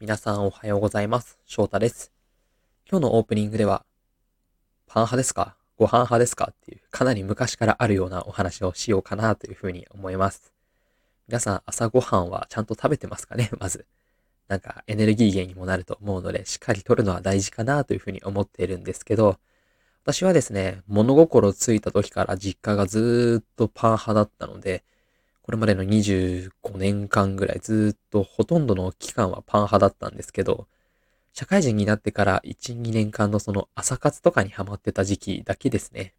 皆さんおはようございます。翔太です。今日のオープニングでは、パン派ですか？ご飯派ですか？っていう、かなり昔からあるようなお話をしようかなというふうに思います。皆さん朝ごはんはちゃんと食べてますかね？まず。なんかエネルギー源にもなると思うので、しっかりとるのは大事かなというふうに思っているんですけど、私はですね、物心ついた時から実家がずーっとパン派だったので、これまでの25年間ぐらいずっとほとんどの期間はパン派だったんですけど、社会人になってから1、2年間のその朝活とかにハマってた時期だけですね。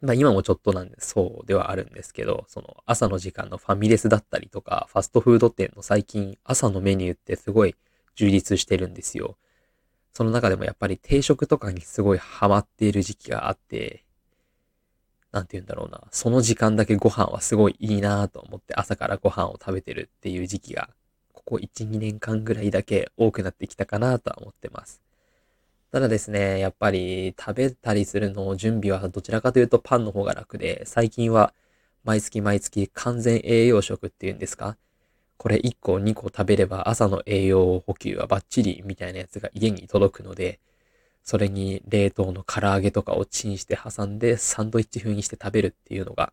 まあ今もちょっとなんでそうではあるんですけど、その朝の時間のファミレスだったりとか、ファストフード店の最近朝のメニューってすごい充実してるんですよ。その中でもやっぱり定食とかにすごいハマっている時期があって、なんて言うんだろうな。その時間だけご飯はすごいいいなと思って朝からご飯を食べてるっていう時期が、ここ1、2年間ぐらいだけ多くなってきたかなとは思ってます。ただですね、やっぱり食べたりするの準備はどちらかというとパンの方が楽で、最近は毎月毎月完全栄養食っていうんですか？これ1個2個食べれば朝の栄養補給はバッチリみたいなやつが家に届くので、それに冷凍の唐揚げとかをチンして挟んでサンドイッチ風にして食べるっていうのが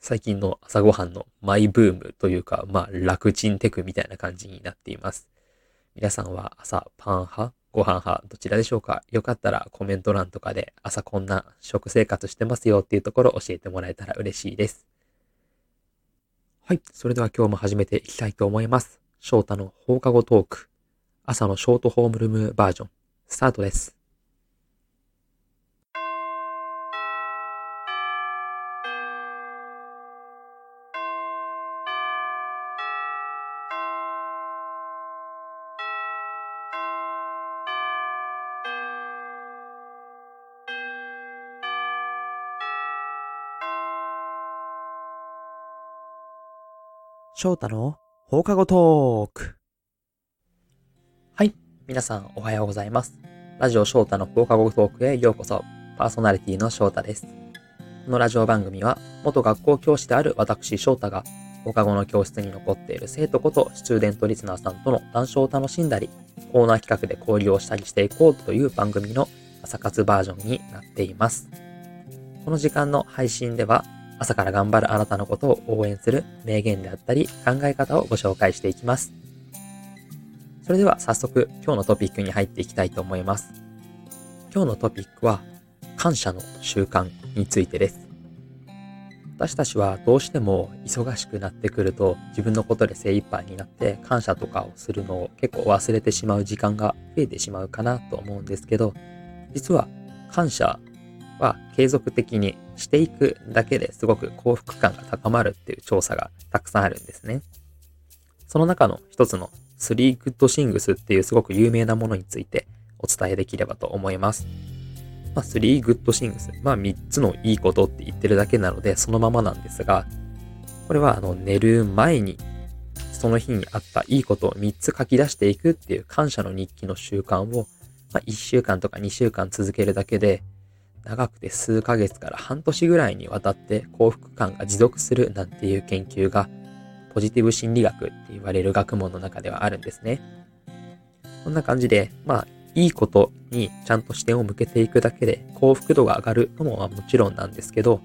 最近の朝ごはんのマイブームというか、まあ楽チンテクみたいな感じになっています。皆さんは朝パン派ご飯派どちらでしょうか？よかったらコメント欄とかで朝こんな食生活してますよっていうところを教えてもらえたら嬉しいです。はい。それでは今日も始めていきたいと思います。翔太の放課後トーク。朝のショートホームルームバージョン。スタートです。翔太の放課後トーク。はい。皆さんおはようございます。ラジオ翔太の放課後トークへようこそ。パーソナリティの翔太です。このラジオ番組は、元学校教師である私翔太が、放課後の教室に残っている生徒ことスチューデントリスナーさんとの談笑を楽しんだり、コーナー企画で交流をしたりしていこうという番組の朝活バージョンになっています。この時間の配信では、朝から頑張るあなたのことを応援する名言であったり考え方をご紹介していきます。それでは早速今日のトピックに入っていきたいと思います。今日のトピックは感謝の習慣についてです。私たちはどうしても忙しくなってくると自分のことで精一杯になって感謝とかをするのを結構忘れてしまう時間が増えてしまうかなと思うんですけど、実は感謝は継続的にしていくだけですごく幸福感が高まるっていう調査がたくさんあるんですね。その中の一つの3 Good Things っていうすごく有名なものについてお伝えできればと思います。まあ、3 Good Things。まあ、3つのいいことって言ってるだけなのでそのままなんですが、これはあの寝る前にその日にあったいいことを3つ書き出していくっていう感謝の日記の習慣を、まあ、1週間とか2週間続けるだけで長くて数ヶ月から半年ぐらいにわたって幸福感が持続するなんていう研究がポジティブ心理学って言われる学問の中ではあるんですね。こんな感じで、まあ、いいことにちゃんと視点を向けていくだけで幸福度が上がるのももちろんなんですけど、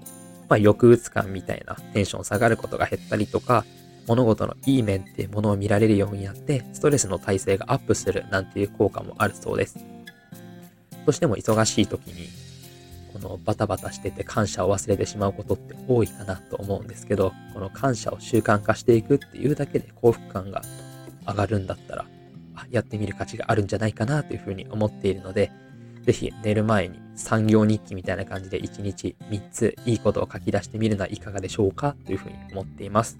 まあ、抑うつ感みたいなテンション下がることが減ったりとか、物事のいい面っていうものを見られるようになって、ストレスの耐性がアップするなんていう効果もあるそうです。どうしても忙しい時にこのバタバタしてて感謝を忘れてしまうことって多いかなと思うんですけど、この感謝を習慣化していくっていうだけで幸福感が上がるんだったら、あやってみる価値があるんじゃないかなというふうに思っているので、ぜひ寝る前に産業日記みたいな感じで1日3ついいことを書き出してみるのはいかがでしょうかというふうに思っています。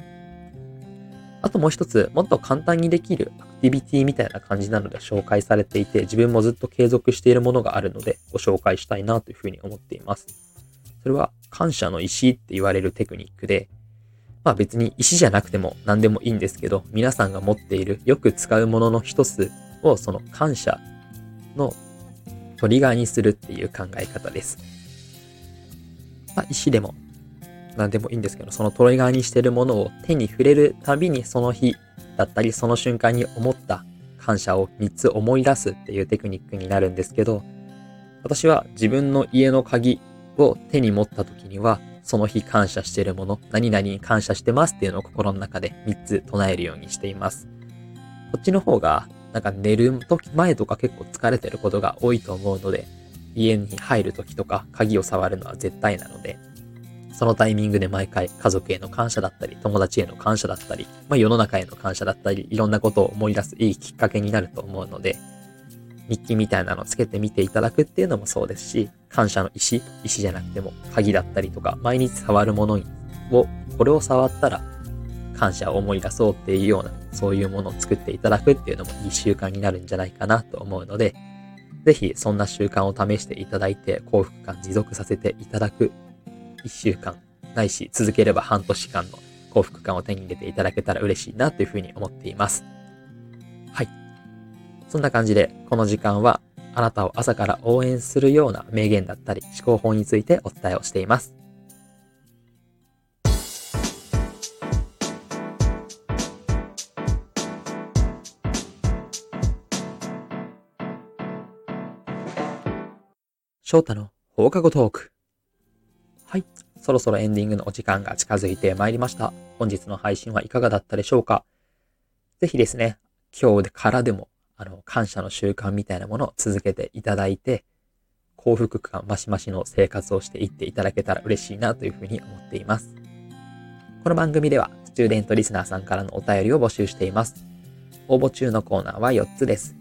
あともう一つ、もっと簡単にできるアクティビティみたいな感じなので紹介されていて、自分もずっと継続しているものがあるので、ご紹介したいなというふうに思っています。それは、感謝の石って言われるテクニックで、まあ別に石じゃなくても何でもいいんですけど、皆さんが持っているよく使うものの一つをその感謝のトリガーにするっていう考え方です。まあ石でも何でもいいんですけど、そのトリガーにしてるものを手に触れるたびにその日だったりその瞬間に思った感謝を3つ思い出すっていうテクニックになるんですけど、私は自分の家の鍵を手に持った時には、その日感謝してるもの、何々に感謝してますっていうのを心の中で3つ唱えるようにしています。こっちの方が、なんか寝る時前とか結構疲れてることが多いと思うので、家に入る時とか鍵を触るのは絶対なので、そのタイミングで毎回家族への感謝だったり、友達への感謝だったり、まあ世の中への感謝だったり、いろんなことを思い出すいいきっかけになると思うので、日記みたいなのをつけてみていただくっていうのもそうですし、感謝の石、石じゃなくても鍵だったりとか、毎日触るものを、これを触ったら感謝を思い出そうっていうような、そういうものを作っていただくっていうのもいい習慣になるんじゃないかなと思うので、ぜひそんな習慣を試していただいて幸福感持続させていただく1週間ないし続ければ半年間の幸福感を手に入れていただけたら嬉しいなというふうに思っています。はい。そんな感じでこの時間はあなたを朝から応援するような名言だったり思考法についてお伝えをしています。翔太の放課後トーク。はい。そろそろエンディングのお時間が近づいてまいりました。本日の配信はいかがだったでしょうか？ぜひですね、今日からでも、あの、感謝の習慣みたいなものを続けていただいて、幸福感マシマシの生活をしていっていただけたら嬉しいなというふうに思っています。この番組では、スチューデントリスナーさんからのお便りを募集しています。応募中のコーナーは4つです。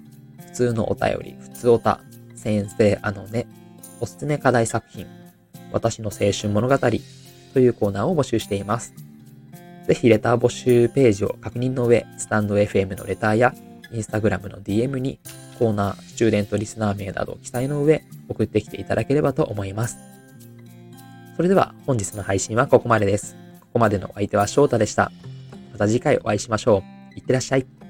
普通のお便り、普通おた、先生あのね、おすすめ課題作品、私の青春物語というコーナーを募集しています。ぜひレター募集ページを確認の上、スタンド FM のレターや、インスタグラムの DM にコーナー、スチューデントリスナー名などを記載の上、送ってきていただければと思います。それでは本日の配信はここまでです。ここまでのお相手は翔太でした。また次回お会いしましょう。いってらっしゃい。